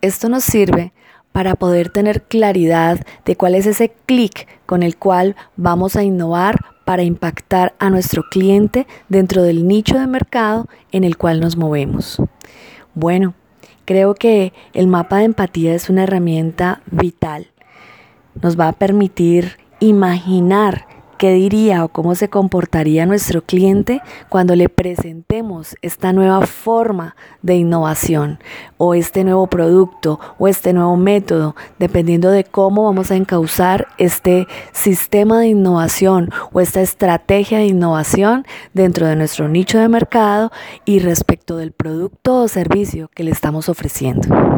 esto nos sirve para poder tener claridad de cuál es ese clic con el cual vamos a innovar para impactar a nuestro cliente dentro del nicho de mercado en el cual nos movemos. Bueno, creo que el mapa de empatía es una herramienta vital. Nos va a permitir imaginar ¿Qué diría o cómo se comportaría nuestro cliente cuando le presentemos esta nueva forma de innovación o este nuevo producto o este nuevo método, dependiendo de cómo vamos a encauzar este sistema de innovación o esta estrategia de innovación dentro de nuestro nicho de mercado y respecto del producto o servicio que le estamos ofreciendo?